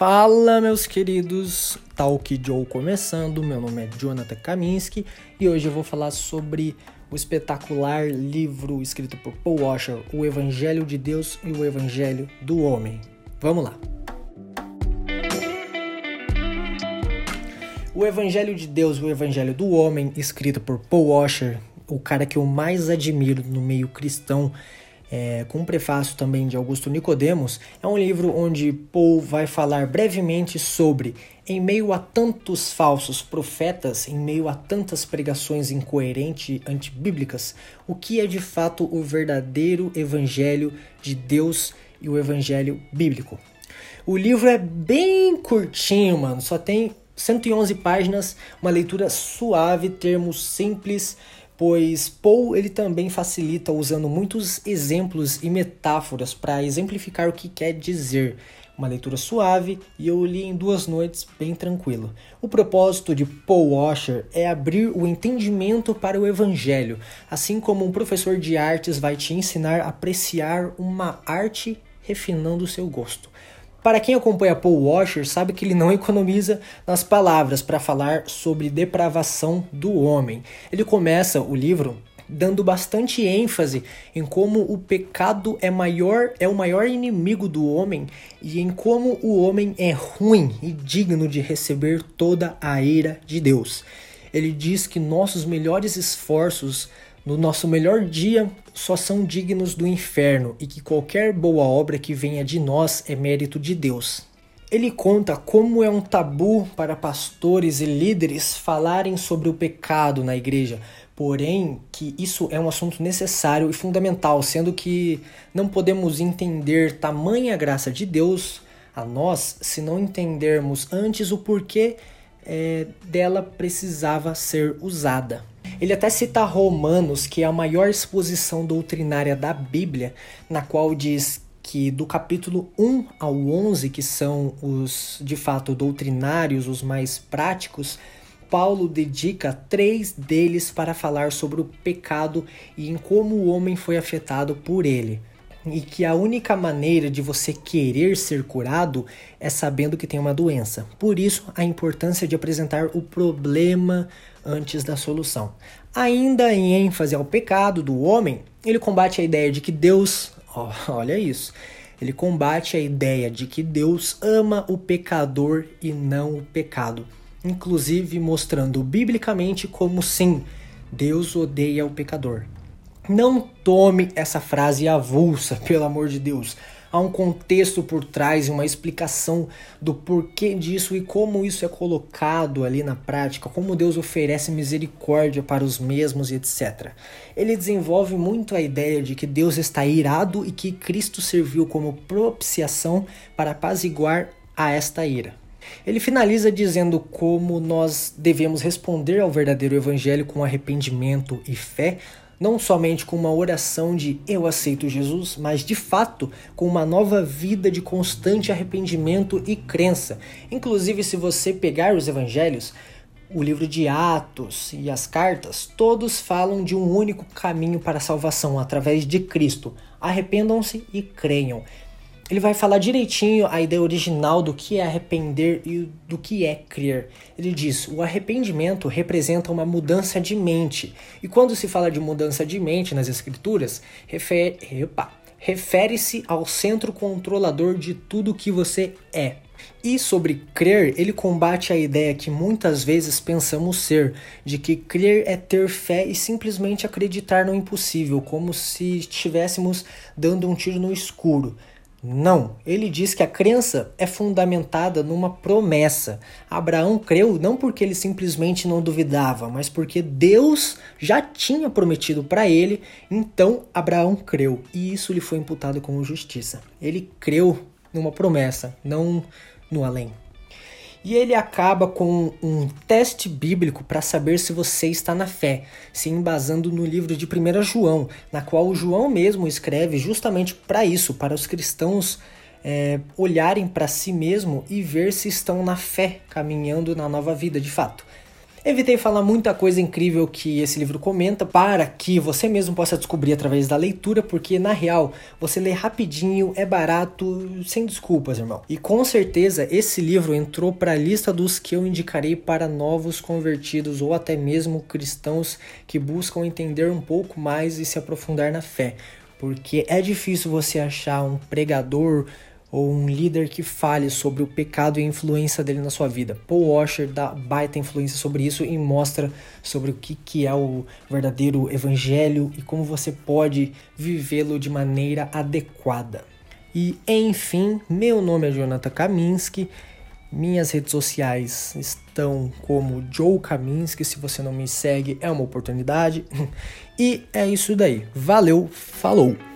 Fala, meus queridos, Talk Joe começando. Meu nome é Jonathan Kaminski e hoje eu vou falar sobre o espetacular livro escrito por Paul Washer, O Evangelho de Deus e o Evangelho do Homem. Vamos lá. O Evangelho de Deus e o Evangelho do Homem, escrito por Paul Washer, o cara que eu mais admiro no meio cristão, é, com um prefácio também de Augusto Nicodemos, é um livro onde Paul vai falar brevemente sobre, em meio a tantos falsos profetas, em meio a tantas pregações incoerentes antibíblicas, o que é de fato o verdadeiro evangelho de Deus e o evangelho bíblico. O livro é bem curtinho, mano, só tem 111 páginas, uma leitura suave, termos simples, pois Paul ele também facilita usando muitos exemplos e metáforas para exemplificar o que quer dizer. Uma leitura suave e eu li em duas noites bem tranquilo. O propósito de Paul Washer é abrir o entendimento para o evangelho, assim como um professor de artes vai te ensinar a apreciar uma arte refinando o seu gosto. Para quem acompanha Paul Washer, sabe que ele não economiza nas palavras para falar sobre depravação do homem. Ele começa o livro dando bastante ênfase em como o pecado é maior, é o maior inimigo do homem e em como o homem é ruim e digno de receber toda a ira de Deus. Ele diz que nossos melhores esforços no nosso melhor dia só são dignos do inferno e que qualquer boa obra que venha de nós é mérito de Deus. Ele conta como é um tabu para pastores e líderes falarem sobre o pecado na igreja, porém que isso é um assunto necessário e fundamental, sendo que não podemos entender tamanha graça de Deus a nós se não entendermos antes o porquê é, dela precisava ser usada. Ele até cita Romanos, que é a maior exposição doutrinária da Bíblia, na qual diz que do capítulo 1 ao 11, que são os de fato doutrinários, os mais práticos, Paulo dedica três deles para falar sobre o pecado e em como o homem foi afetado por ele. E que a única maneira de você querer ser curado é sabendo que tem uma doença. Por isso, a importância de apresentar o problema antes da solução. Ainda em ênfase ao pecado do homem, ele combate a ideia de que Deus, oh, olha isso, ele combate a ideia de que Deus ama o pecador e não o pecado, inclusive mostrando biblicamente como sim, Deus odeia o pecador. Não tome essa frase avulsa, pelo amor de Deus há um contexto por trás e uma explicação do porquê disso e como isso é colocado ali na prática, como Deus oferece misericórdia para os mesmos etc. Ele desenvolve muito a ideia de que Deus está irado e que Cristo serviu como propiciação para apaziguar a esta ira. Ele finaliza dizendo como nós devemos responder ao verdadeiro evangelho com arrependimento e fé, não somente com uma oração de eu aceito Jesus, mas de fato com uma nova vida de constante arrependimento e crença. Inclusive, se você pegar os evangelhos, o livro de Atos e as cartas, todos falam de um único caminho para a salvação através de Cristo. Arrependam-se e creiam ele vai falar direitinho a ideia original do que é arrepender e do que é crer. Ele diz: o arrependimento representa uma mudança de mente. E quando se fala de mudança de mente nas escrituras, refere, refere-se ao centro controlador de tudo que você é. E sobre crer, ele combate a ideia que muitas vezes pensamos ser, de que crer é ter fé e simplesmente acreditar no impossível, como se estivéssemos dando um tiro no escuro. Não, ele diz que a crença é fundamentada numa promessa. Abraão creu não porque ele simplesmente não duvidava, mas porque Deus já tinha prometido para ele, então Abraão creu e isso lhe foi imputado como justiça. Ele creu numa promessa, não no além. E ele acaba com um teste bíblico para saber se você está na fé, se embasando no livro de 1 João, na qual João mesmo escreve justamente para isso, para os cristãos é, olharem para si mesmo e ver se estão na fé, caminhando na nova vida de fato. Evitei falar muita coisa incrível que esse livro comenta para que você mesmo possa descobrir através da leitura, porque na real você lê rapidinho, é barato, sem desculpas, irmão. E com certeza esse livro entrou para a lista dos que eu indicarei para novos convertidos ou até mesmo cristãos que buscam entender um pouco mais e se aprofundar na fé, porque é difícil você achar um pregador ou um líder que fale sobre o pecado e a influência dele na sua vida. Paul Washer dá baita influência sobre isso e mostra sobre o que, que é o verdadeiro evangelho e como você pode vivê-lo de maneira adequada. E enfim, meu nome é Jonathan Kaminski. Minhas redes sociais estão como Joe Kaminski. Se você não me segue, é uma oportunidade. E é isso daí. Valeu, falou!